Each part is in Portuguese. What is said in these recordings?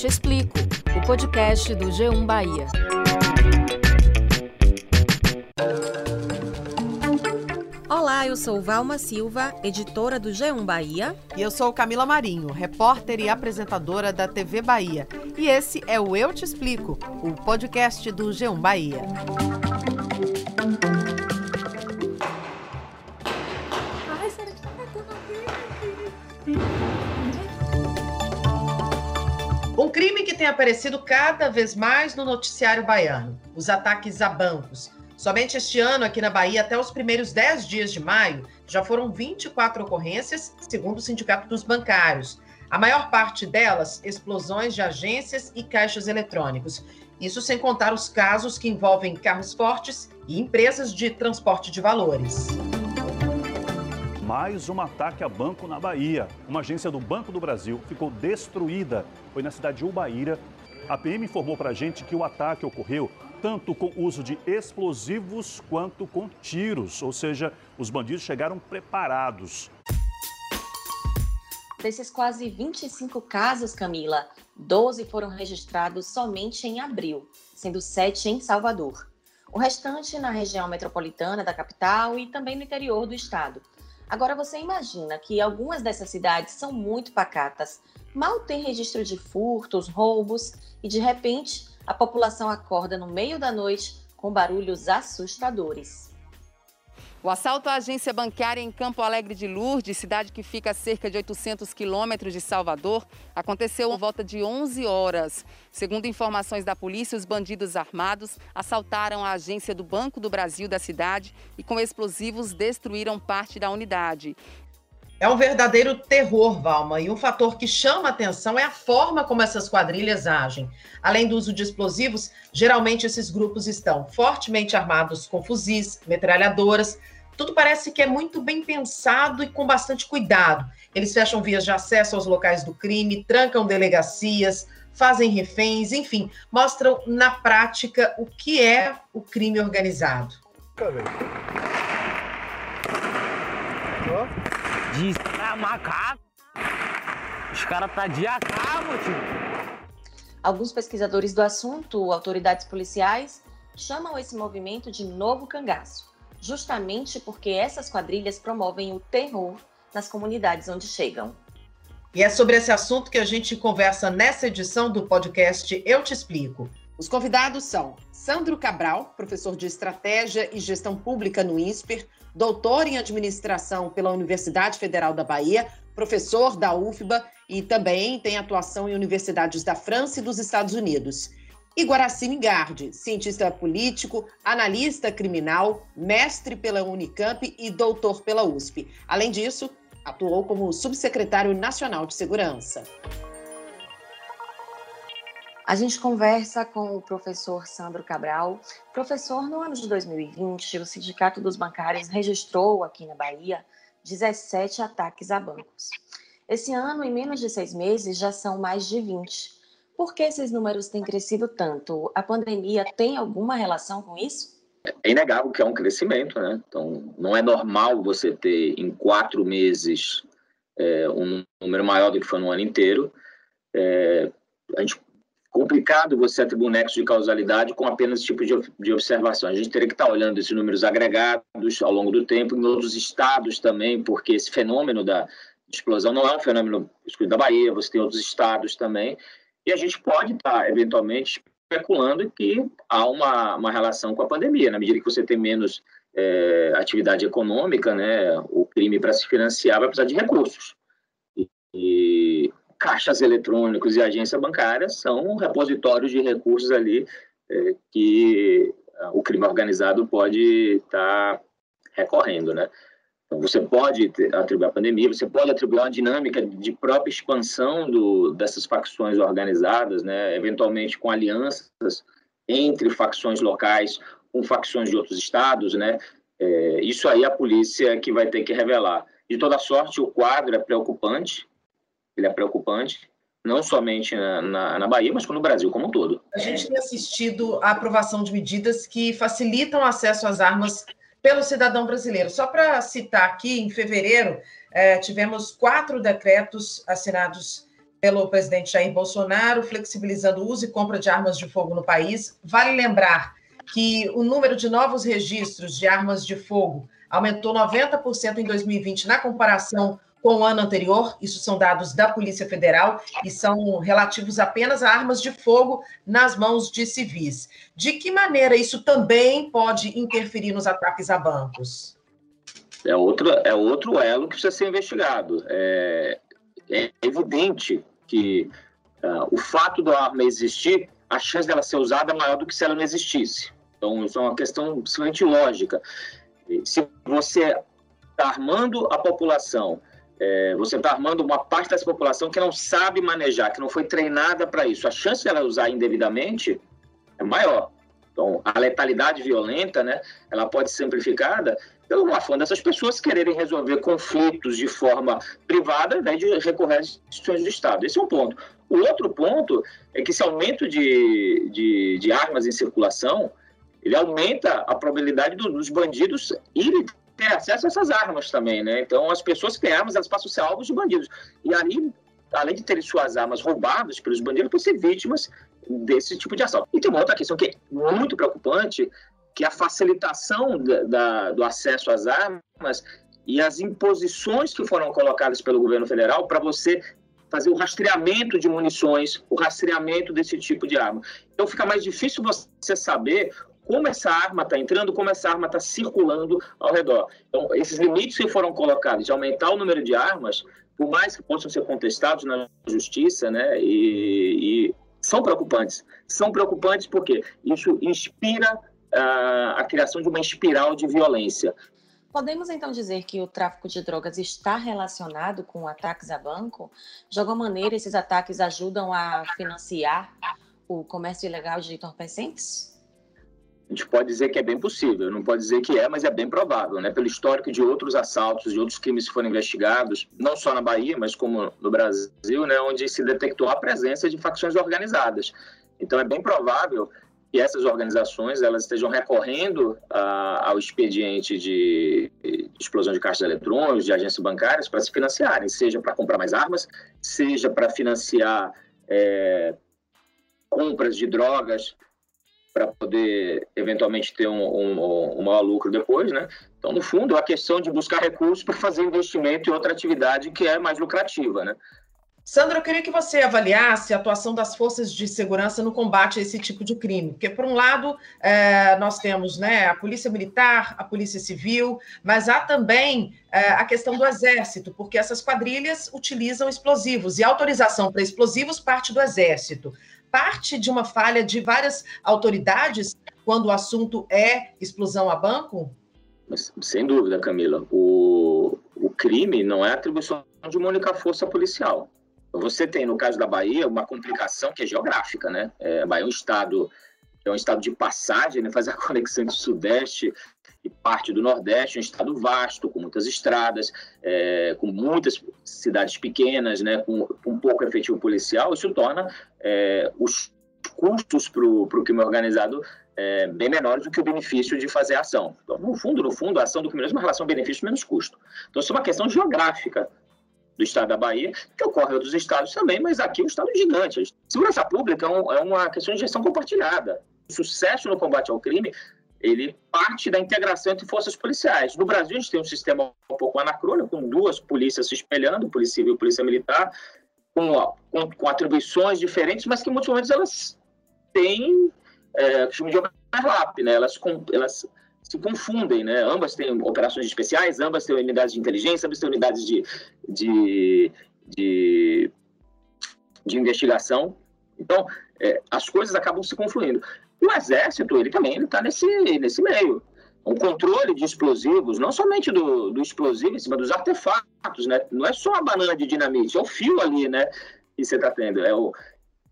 Te Explico, o podcast do G1 Bahia. Olá, eu sou Valma Silva, editora do G1 Bahia. E eu sou Camila Marinho, repórter e apresentadora da TV Bahia. E esse é o Eu Te Explico, o podcast do G1 Bahia. Aparecido cada vez mais no noticiário baiano: os ataques a bancos. Somente este ano, aqui na Bahia, até os primeiros 10 dias de maio, já foram 24 ocorrências, segundo o Sindicato dos Bancários. A maior parte delas, explosões de agências e caixas eletrônicos. Isso sem contar os casos que envolvem carros fortes e empresas de transporte de valores mais um ataque a banco na Bahia. Uma agência do Banco do Brasil ficou destruída. Foi na cidade de Ubaíra. A PM informou para a gente que o ataque ocorreu tanto com uso de explosivos quanto com tiros, ou seja, os bandidos chegaram preparados. Desses quase 25 casos, Camila, 12 foram registrados somente em abril, sendo 7 em Salvador. O restante na região metropolitana da capital e também no interior do estado. Agora você imagina que algumas dessas cidades são muito pacatas, mal tem registro de furtos, roubos e de repente a população acorda no meio da noite com barulhos assustadores. O assalto à agência bancária em Campo Alegre de Lourdes, cidade que fica a cerca de 800 quilômetros de Salvador, aconteceu por volta de 11 horas. Segundo informações da polícia, os bandidos armados assaltaram a agência do Banco do Brasil da cidade e, com explosivos, destruíram parte da unidade. É um verdadeiro terror, Valma, e um fator que chama atenção é a forma como essas quadrilhas agem. Além do uso de explosivos, geralmente esses grupos estão fortemente armados com fuzis, metralhadoras. Tudo parece que é muito bem pensado e com bastante cuidado. Eles fecham vias de acesso aos locais do crime, trancam delegacias, fazem reféns, enfim, mostram na prática o que é o crime organizado. Diz, é macaco. Os caras tá de acabo, tio. Alguns pesquisadores do assunto, autoridades policiais, chamam esse movimento de novo cangaço, justamente porque essas quadrilhas promovem o terror nas comunidades onde chegam. E é sobre esse assunto que a gente conversa nessa edição do podcast Eu Te Explico. Os convidados são Sandro Cabral, professor de Estratégia e Gestão Pública no INSPER, doutor em administração pela Universidade Federal da Bahia, professor da UFBA e também tem atuação em universidades da França e dos Estados Unidos. E Guaraci Mingardi, cientista político, analista criminal, mestre pela Unicamp e doutor pela USP. Além disso, atuou como subsecretário nacional de segurança. A gente conversa com o professor Sandro Cabral. Professor, no ano de 2020, o Sindicato dos Bancários registrou aqui na Bahia 17 ataques a bancos. Esse ano, em menos de seis meses, já são mais de 20. Por que esses números têm crescido tanto? A pandemia tem alguma relação com isso? É inegável que é um crescimento, né? Então, não é normal você ter em quatro meses é, um número maior do que foi no ano inteiro. É, a gente complicado você atribuir um nexo de causalidade com apenas esse tipo de, de observação. A gente teria que estar olhando esses números agregados ao longo do tempo, em outros estados também, porque esse fenômeno da explosão não é um fenômeno excluído da Bahia, você tem outros estados também, e a gente pode estar, eventualmente, especulando que há uma, uma relação com a pandemia. Na medida que você tem menos é, atividade econômica, né, o crime para se financiar vai precisar de recursos. E, caixas eletrônicos e agência bancária são repositórios de recursos ali é, que ah, o crime organizado pode estar tá recorrendo, né? Então, você pode atribuir a pandemia, você pode atribuir uma dinâmica de própria expansão do, dessas facções organizadas, né? eventualmente com alianças entre facções locais com facções de outros estados, né? É, isso aí a polícia que vai ter que revelar. De toda sorte, o quadro é preocupante, ele é preocupante, não somente na, na, na, Bahia, mas no Brasil como um todo. A gente tem assistido à aprovação de medidas que facilitam o acesso às armas pelo cidadão brasileiro. Só para citar aqui, em fevereiro, eh, tivemos quatro decretos assinados pelo presidente Jair Bolsonaro, flexibilizando o uso e compra de armas de fogo no país. Vale lembrar que o número de novos registros de armas de fogo aumentou 90% em 2020 na comparação com o ano anterior. Isso são dados da Polícia Federal e são relativos apenas a armas de fogo nas mãos de civis. De que maneira isso também pode interferir nos ataques a bancos? É outro, é outro elo que precisa ser investigado. É, é evidente que uh, o fato da arma existir, a chance dela ser usada é maior do que se ela não existisse. Então, isso é uma questão simplesmente lógica. Se você está armando a população, é, você está armando uma parte dessa população que não sabe manejar, que não foi treinada para isso, a chance dela usar indevidamente é maior. Então, a letalidade violenta, né, ela pode ser simplificada pelo afã dessas pessoas quererem resolver conflitos de forma privada, ao invés de recorrer às instituições do Estado. Esse é um ponto. O outro ponto é que esse aumento de, de, de armas em circulação, ele aumenta a probabilidade do, dos bandidos irem ter acesso a essas armas também, né? Então, as pessoas que têm armas, elas passam a ser alvos de bandidos. E aí, além de terem suas armas roubadas pelos bandidos, podem ser vítimas desse tipo de ação. E tem uma outra questão que é muito preocupante, que é a facilitação da, da, do acesso às armas e as imposições que foram colocadas pelo governo federal para você fazer o rastreamento de munições, o rastreamento desse tipo de arma. Então fica mais difícil você saber como essa arma está entrando, como essa arma está circulando ao redor. Então, esses limites que foram colocados de aumentar o número de armas, por mais que possam ser contestados na justiça, né, e, e são preocupantes. São preocupantes porque isso inspira uh, a criação de uma espiral de violência. Podemos então dizer que o tráfico de drogas está relacionado com ataques a banco? De alguma maneira, esses ataques ajudam a financiar o comércio ilegal de entorpecentes? A gente pode dizer que é bem possível, não pode dizer que é, mas é bem provável, né? Pelo histórico de outros assaltos, de outros crimes que foram investigados, não só na Bahia, mas como no Brasil, né? Onde se detectou a presença de facções organizadas. Então é bem provável que essas organizações elas estejam recorrendo a, ao expediente de, explosão de caixas eletrônicos, de agências bancárias, para se financiarem, seja para comprar mais armas, seja para financiar é, compras de drogas, para poder eventualmente ter um, um, um maior lucro depois, né? Então, no fundo, a questão de buscar recursos para fazer investimento em outra atividade que é mais lucrativa, né? Sandra, eu queria que você avaliasse a atuação das forças de segurança no combate a esse tipo de crime. Porque, por um lado, é, nós temos né, a Polícia Militar, a Polícia Civil, mas há também é, a questão do Exército, porque essas quadrilhas utilizam explosivos e autorização para explosivos parte do Exército parte de uma falha de várias autoridades quando o assunto é explosão a banco? Sem dúvida, Camila. O, o crime não é atribuição de uma única força policial. Você tem, no caso da Bahia, uma complicação que é geográfica, né? É, a Bahia é um estado, é um estado de passagem, né? faz a conexão entre o Sudeste e parte do Nordeste, um estado vasto, com muitas estradas, é, com muitas cidades pequenas, né, com, com pouco efetivo policial, isso torna é, os custos para o crime organizado é, bem menores do que o benefício de fazer a ação. Então, no fundo, no fundo, a ação do crime é uma relação benefício menos custo. Então, isso é uma questão geográfica do estado da Bahia, que ocorre em outros estados também, mas aqui é um estado gigante. Segurança pública é, é uma questão de gestão compartilhada. O sucesso no combate ao crime ele parte da integração entre forças policiais. No Brasil, a gente tem um sistema um pouco anacrônico, com duas polícias se espelhando, Polícia Civil e Polícia Militar, com, com, com, atribuições diferentes, mas que em muitos momentos elas têm, é, de overlap, né? elas, elas se confundem, né? ambas têm operações especiais, ambas têm unidades de inteligência, ambas têm unidades de, de, de, de investigação. Então, é, as coisas acabam se confluindo. O Exército, ele também está nesse, nesse meio. O controle de explosivos, não somente do, do explosivo, mas dos artefatos, né? Não é só a banana de dinamite, é o fio ali, né? Que você está tendo. É o,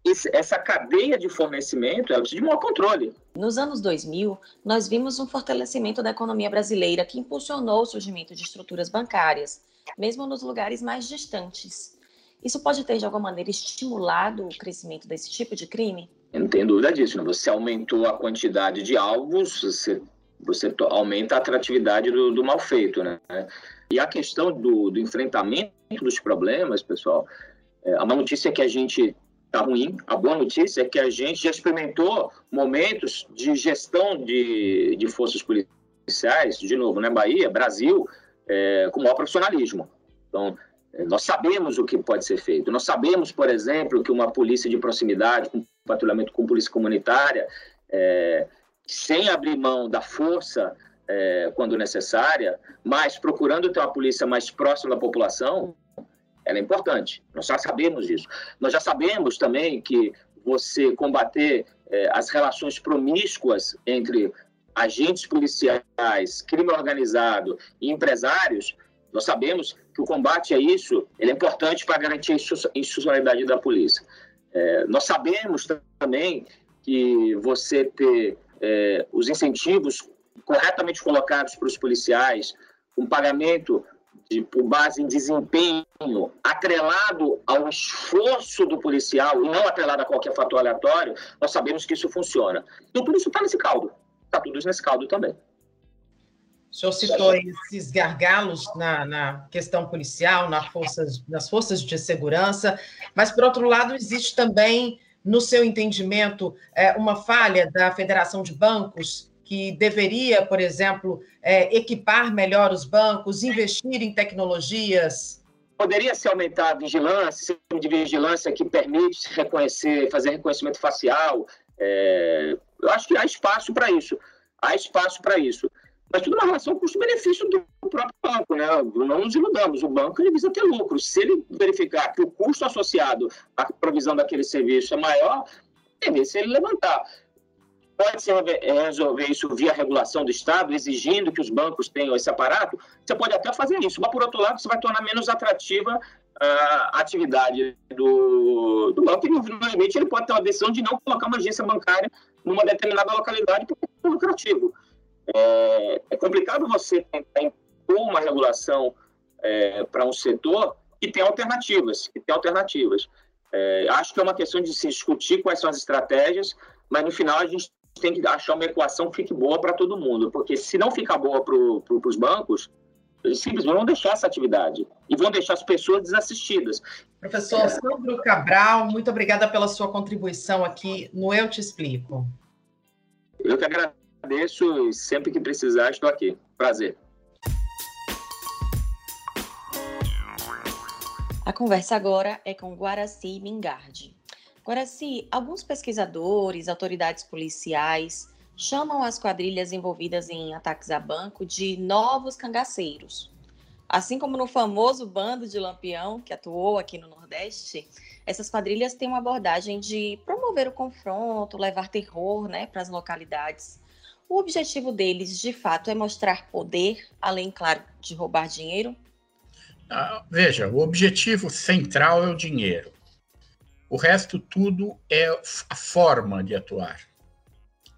esse, essa cadeia de fornecimento, ela precisa de maior controle. Nos anos 2000, nós vimos um fortalecimento da economia brasileira que impulsionou o surgimento de estruturas bancárias, mesmo nos lugares mais distantes. Isso pode ter, de alguma maneira, estimulado o crescimento desse tipo de crime? Eu não tenho dúvida disso. Né? Você aumentou a quantidade de alvos, você, você aumenta a atratividade do, do mal feito. Né? E a questão do, do enfrentamento dos problemas, pessoal, É, a má notícia é que a gente está ruim. A boa notícia é que a gente já experimentou momentos de gestão de, de forças policiais, de novo, né, Bahia, Brasil, é, com maior profissionalismo. Então, é, nós sabemos o que pode ser feito. Nós sabemos, por exemplo, que uma polícia de proximidade, com patrulhamento com polícia comunitária, é, sem abrir mão da força é, quando necessária, mas procurando ter uma polícia mais próxima da população, ela é importante. Nós já sabemos disso. Nós já sabemos também que você combater é, as relações promíscuas entre agentes policiais, crime organizado e empresários, nós sabemos que o combate a isso é importante para garantir a institucionalidade da polícia. É, nós sabemos também que você ter é, os incentivos corretamente colocados para os policiais, um pagamento de, por base em desempenho, atrelado ao esforço do policial e não atrelado a qualquer fator aleatório, nós sabemos que isso funciona. Então, por isso está nesse caldo. Está tudo nesse caldo também. O senhor citou esses gargalos na, na questão policial, na forças, nas forças de segurança, mas, por outro lado, existe também, no seu entendimento, é, uma falha da Federação de Bancos que deveria, por exemplo, é, equipar melhor os bancos, investir em tecnologias? Poderia se aumentar a vigilância, sistema de vigilância que permite reconhecer, fazer reconhecimento facial. É, eu acho que há espaço para isso. Há espaço para isso. Mas tudo uma relação custo-benefício do próprio banco, né? Não nos iludamos, o banco ele visa ter lucro. Se ele verificar que o custo associado à provisão daquele serviço é maior, é se ele levantar pode-se resolver isso via regulação do Estado, exigindo que os bancos tenham esse aparato, você pode até fazer isso, mas por outro lado, você vai tornar menos atrativa a atividade do, do banco e, no limite, ele pode ter uma decisão de não colocar uma agência bancária numa determinada localidade porque é lucrativo. É, é complicado você tentar impor uma regulação é, para um setor que tem alternativas, que tem alternativas. É, acho que é uma questão de se discutir quais são as estratégias, mas no final a gente tem que achar uma equação que fique boa para todo mundo, porque se não ficar boa para pro, os bancos, eles simplesmente vão deixar essa atividade e vão deixar as pessoas desassistidas. Professor é. Sandro Cabral, muito obrigada pela sua contribuição aqui no Eu Te Explico. Eu que agradeço e sempre que precisar estou aqui. Prazer. A conversa agora é com Guaraci Mingardi. Se alguns pesquisadores, autoridades policiais chamam as quadrilhas envolvidas em ataques a banco de novos cangaceiros. Assim como no famoso bando de Lampião, que atuou aqui no Nordeste, essas quadrilhas têm uma abordagem de promover o confronto, levar terror né, para as localidades. O objetivo deles, de fato, é mostrar poder, além, claro, de roubar dinheiro? Ah, veja, o objetivo central é o dinheiro. O resto tudo é a forma de atuar.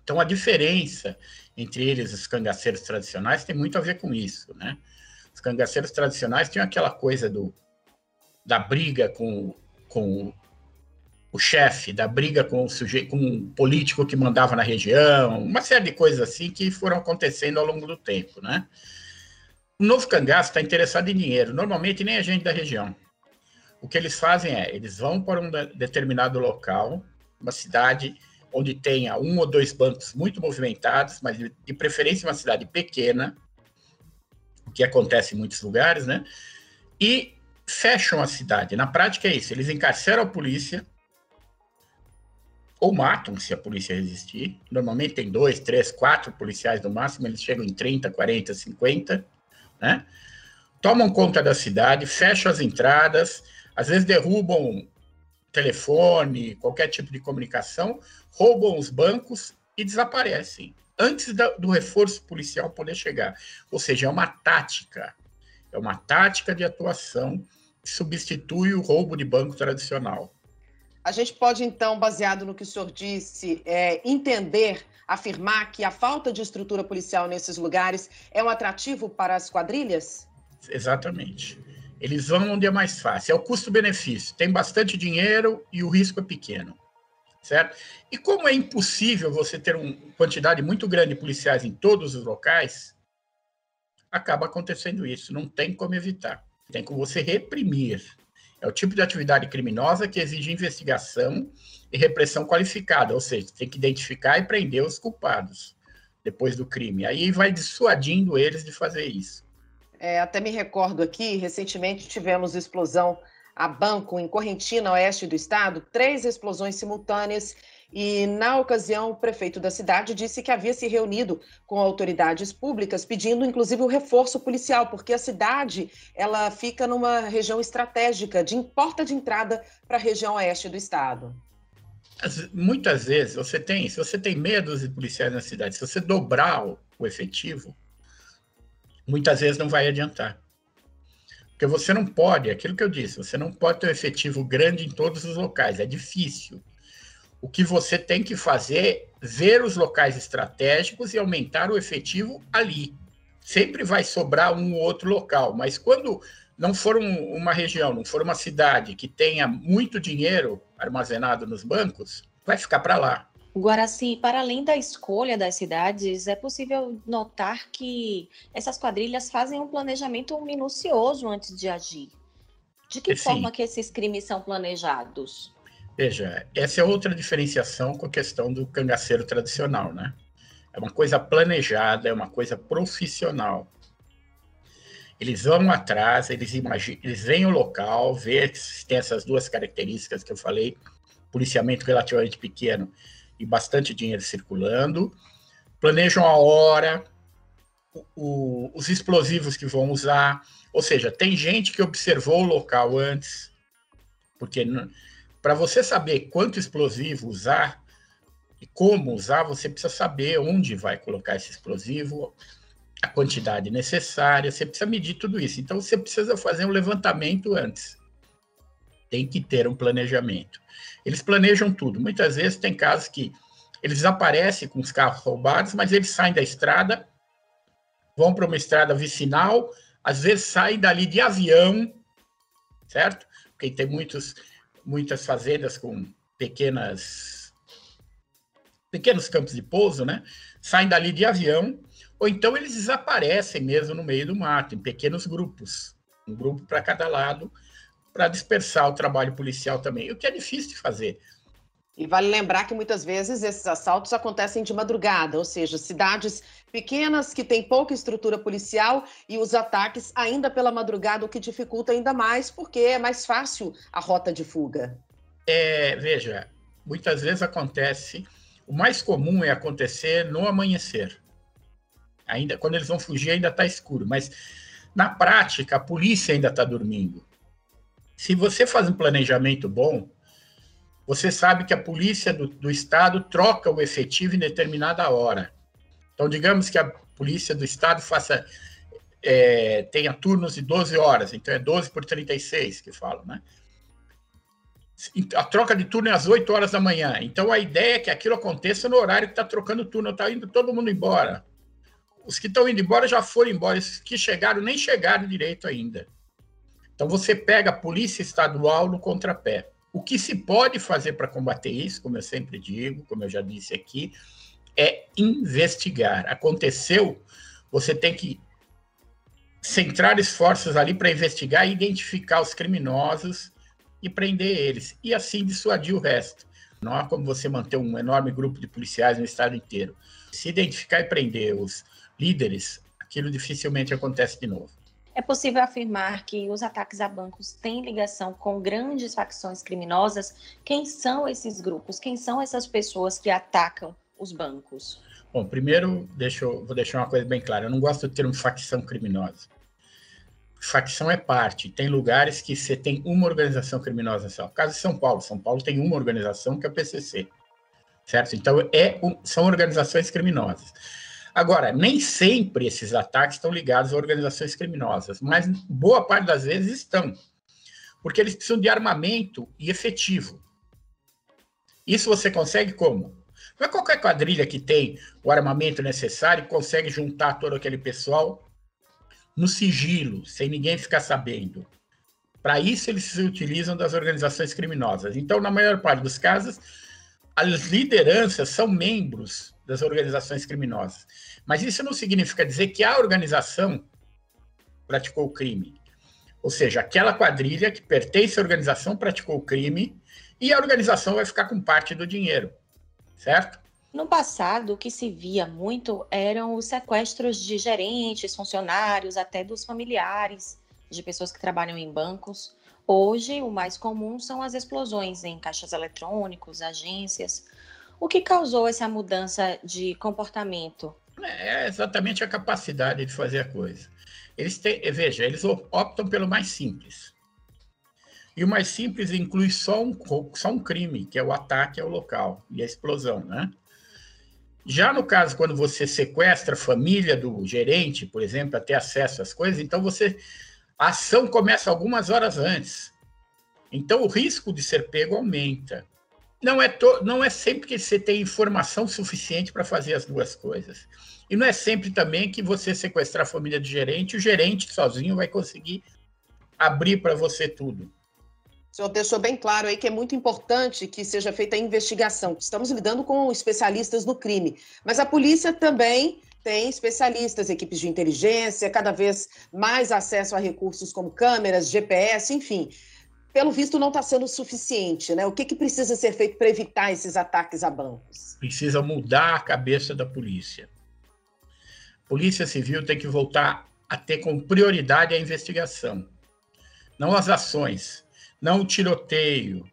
Então a diferença entre eles e os cangaceiros tradicionais tem muito a ver com isso, né? Os cangaceiros tradicionais tinham aquela coisa do da briga com, com o chefe, da briga com o sujeito, com um político que mandava na região, uma série de coisas assim que foram acontecendo ao longo do tempo, né? O novo cangaço está interessado em dinheiro, normalmente nem a gente da região o que eles fazem é, eles vão para um determinado local, uma cidade onde tenha um ou dois bancos muito movimentados, mas de preferência uma cidade pequena, o que acontece em muitos lugares, né? E fecham a cidade. Na prática é isso, eles encarceram a polícia ou matam se a polícia resistir. Normalmente tem dois, três, quatro policiais no máximo, eles chegam em 30, 40, 50, né? Tomam conta da cidade, fecham as entradas, às vezes derrubam telefone, qualquer tipo de comunicação, roubam os bancos e desaparecem antes do reforço policial poder chegar. Ou seja, é uma tática, é uma tática de atuação que substitui o roubo de banco tradicional. A gente pode, então, baseado no que o senhor disse, é, entender, afirmar que a falta de estrutura policial nesses lugares é um atrativo para as quadrilhas? Exatamente. Eles vão onde é mais fácil. É o custo-benefício. Tem bastante dinheiro e o risco é pequeno. Certo? E como é impossível você ter uma quantidade muito grande de policiais em todos os locais, acaba acontecendo isso. Não tem como evitar. Tem como você reprimir. É o tipo de atividade criminosa que exige investigação e repressão qualificada, ou seja, tem que identificar e prender os culpados depois do crime. Aí vai dissuadindo eles de fazer isso. É, até me recordo aqui, recentemente tivemos explosão a banco em Correntina, oeste do estado, três explosões simultâneas e, na ocasião, o prefeito da cidade disse que havia se reunido com autoridades públicas, pedindo inclusive o reforço policial, porque a cidade ela fica numa região estratégica, de porta de entrada para a região oeste do estado. Muitas vezes você tem, se você tem medo de policiais na cidade, se você dobrar o, o efetivo, muitas vezes não vai adiantar. Porque você não pode, aquilo que eu disse, você não pode ter um efetivo grande em todos os locais, é difícil. O que você tem que fazer é ver os locais estratégicos e aumentar o efetivo ali. Sempre vai sobrar um ou outro local, mas quando não for um, uma região, não for uma cidade que tenha muito dinheiro armazenado nos bancos, vai ficar para lá. Guaraci, para além da escolha das cidades, é possível notar que essas quadrilhas fazem um planejamento minucioso antes de agir. De que Sim. forma que esses crimes são planejados? Veja, essa é outra diferenciação com a questão do cangaceiro tradicional, né? É uma coisa planejada, é uma coisa profissional. Eles vão atrás, eles imaginam, eles veem o local, vê se tem essas duas características que eu falei, policiamento relativamente pequeno e bastante dinheiro circulando, planejam a hora, o, o, os explosivos que vão usar, ou seja, tem gente que observou o local antes, porque para você saber quanto explosivo usar e como usar, você precisa saber onde vai colocar esse explosivo, a quantidade necessária, você precisa medir tudo isso. Então você precisa fazer um levantamento antes. Tem que ter um planejamento. Eles planejam tudo. Muitas vezes tem casos que eles desaparecem com os carros roubados, mas eles saem da estrada, vão para uma estrada vicinal, às vezes saem dali de avião, certo? Porque tem muitos muitas fazendas com pequenas pequenos campos de pouso, né? Saem dali de avião, ou então eles desaparecem mesmo no meio do mato, em pequenos grupos, um grupo para cada lado, para dispersar o trabalho policial também, o que é difícil de fazer. E vale lembrar que muitas vezes esses assaltos acontecem de madrugada, ou seja, cidades pequenas que têm pouca estrutura policial e os ataques ainda pela madrugada, o que dificulta ainda mais, porque é mais fácil a rota de fuga. É, veja, muitas vezes acontece, o mais comum é acontecer no amanhecer. Ainda quando eles vão fugir ainda está escuro, mas na prática a polícia ainda está dormindo. Se você faz um planejamento bom, você sabe que a polícia do, do estado troca o efetivo em determinada hora. Então, digamos que a polícia do estado faça é, tenha turnos de 12 horas, então é 12 por 36 que falam, né? A troca de turno é às 8 horas da manhã. Então a ideia é que aquilo aconteça no horário que está trocando turno, está indo todo mundo embora. Os que estão indo embora já foram embora, os que chegaram nem chegaram direito ainda. Então você pega a polícia estadual no contrapé. O que se pode fazer para combater isso, como eu sempre digo, como eu já disse aqui, é investigar. Aconteceu, você tem que centrar esforços ali para investigar e identificar os criminosos e prender eles, e assim dissuadir o resto. Não há como você manter um enorme grupo de policiais no estado inteiro. Se identificar e prender os líderes, aquilo dificilmente acontece de novo. É possível afirmar que os ataques a bancos têm ligação com grandes facções criminosas? Quem são esses grupos? Quem são essas pessoas que atacam os bancos? Bom, primeiro, deixa eu, vou deixar uma coisa bem clara. Eu não gosto do termo facção criminosa. Facção é parte. Tem lugares que você tem uma organização criminosa só. Caso de São Paulo. São Paulo tem uma organização que é o PCC. Certo? Então, é, são organizações criminosas. Agora, nem sempre esses ataques estão ligados a organizações criminosas, mas boa parte das vezes estão, porque eles precisam de armamento e efetivo. Isso você consegue como? Não é qualquer quadrilha que tem o armamento necessário consegue juntar todo aquele pessoal no sigilo, sem ninguém ficar sabendo. Para isso, eles se utilizam das organizações criminosas. Então, na maior parte dos casos, as lideranças são membros das organizações criminosas. Mas isso não significa dizer que a organização praticou o crime. Ou seja, aquela quadrilha que pertence à organização praticou o crime e a organização vai ficar com parte do dinheiro, certo? No passado, o que se via muito eram os sequestros de gerentes, funcionários, até dos familiares de pessoas que trabalham em bancos. Hoje, o mais comum são as explosões em caixas eletrônicos, agências. O que causou essa mudança de comportamento? É exatamente a capacidade de fazer a coisa. Eles têm, veja, eles optam pelo mais simples. E o mais simples inclui só um, só um crime, que é o ataque ao local e a explosão, né? Já no caso, quando você sequestra a família do gerente, por exemplo, para ter acesso às coisas, então você. A ação começa algumas horas antes. Então o risco de ser pego aumenta. Não é, to, não é sempre que você tem informação suficiente para fazer as duas coisas. E não é sempre também que você sequestrar a família do gerente, o gerente sozinho vai conseguir abrir para você tudo. O senhor deixou bem claro aí que é muito importante que seja feita a investigação. Estamos lidando com especialistas no crime, mas a polícia também tem especialistas, equipes de inteligência, cada vez mais acesso a recursos como câmeras, GPS, enfim. Pelo visto, não está sendo suficiente, né? O que, que precisa ser feito para evitar esses ataques a bancos? Precisa mudar a cabeça da polícia. Polícia Civil tem que voltar a ter como prioridade a investigação, não as ações não tiroteio,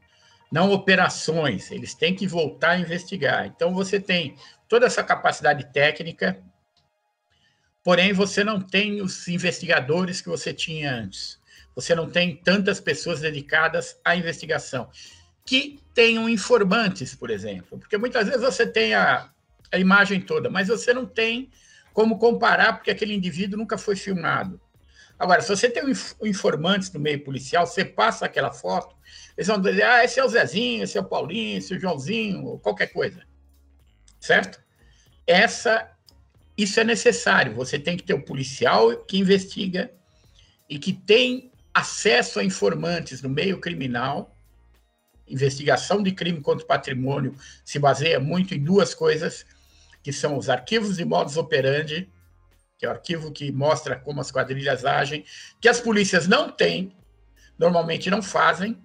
não operações, eles têm que voltar a investigar. Então você tem toda essa capacidade técnica, porém você não tem os investigadores que você tinha antes. Você não tem tantas pessoas dedicadas à investigação que tenham informantes, por exemplo, porque muitas vezes você tem a, a imagem toda, mas você não tem como comparar porque aquele indivíduo nunca foi filmado. Agora, se você tem um informantes no meio policial, você passa aquela foto, eles vão dizer, ah, esse é o Zezinho, esse é o Paulinho, esse é o Joãozinho, qualquer coisa. Certo? Essa, isso é necessário. Você tem que ter o um policial que investiga e que tem acesso a informantes no meio criminal. Investigação de crime contra o patrimônio se baseia muito em duas coisas, que são os arquivos de modus operandi que é o arquivo que mostra como as quadrilhas agem, que as polícias não têm, normalmente não fazem,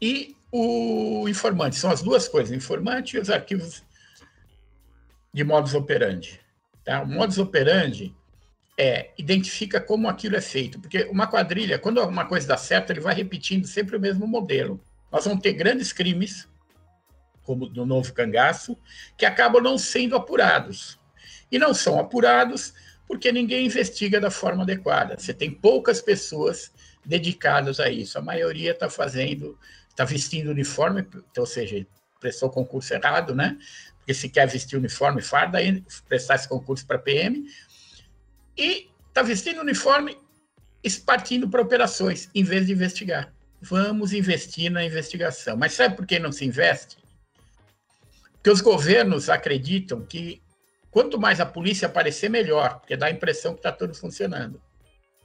e o informante. São as duas coisas, o informante e os arquivos de modus operandi. Tá? O modus operandi é, identifica como aquilo é feito, porque uma quadrilha, quando uma coisa dá certo, ele vai repetindo sempre o mesmo modelo. Nós vamos ter grandes crimes, como no Novo Cangaço, que acabam não sendo apurados e não são apurados porque ninguém investiga da forma adequada. Você tem poucas pessoas dedicadas a isso. A maioria está fazendo, está vestindo uniforme, então, ou seja, prestou concurso errado, né? Porque se quer vestir uniforme, farda, prestar esse concurso para PM, e está vestindo uniforme e partindo para operações, em vez de investigar. Vamos investir na investigação. Mas sabe por que não se investe? Porque os governos acreditam que Quanto mais a polícia aparecer, melhor, porque dá a impressão que está tudo funcionando.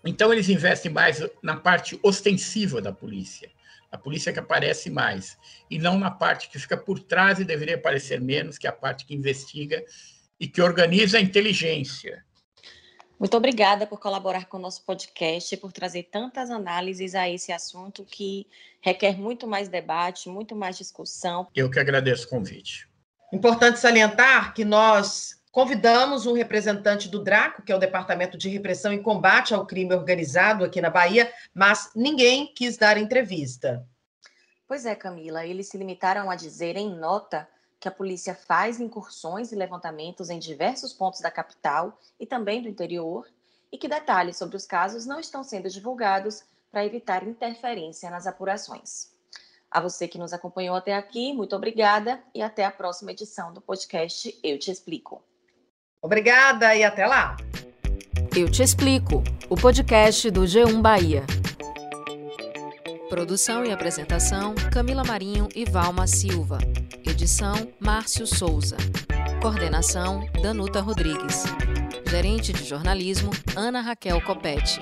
Então, eles investem mais na parte ostensiva da polícia, a polícia que aparece mais, e não na parte que fica por trás e deveria aparecer menos, que é a parte que investiga e que organiza a inteligência. Muito obrigada por colaborar com o nosso podcast, por trazer tantas análises a esse assunto que requer muito mais debate, muito mais discussão. Eu que agradeço o convite. Importante salientar que nós Convidamos um representante do DRACO, que é o Departamento de Repressão e Combate ao Crime Organizado aqui na Bahia, mas ninguém quis dar entrevista. Pois é, Camila, eles se limitaram a dizer em nota que a polícia faz incursões e levantamentos em diversos pontos da capital e também do interior, e que detalhes sobre os casos não estão sendo divulgados para evitar interferência nas apurações. A você que nos acompanhou até aqui, muito obrigada e até a próxima edição do podcast Eu Te Explico. Obrigada e até lá. Eu te explico. O podcast do G1 Bahia. Produção e apresentação: Camila Marinho e Valma Silva. Edição: Márcio Souza. Coordenação: Danuta Rodrigues. Gerente de jornalismo: Ana Raquel Copete.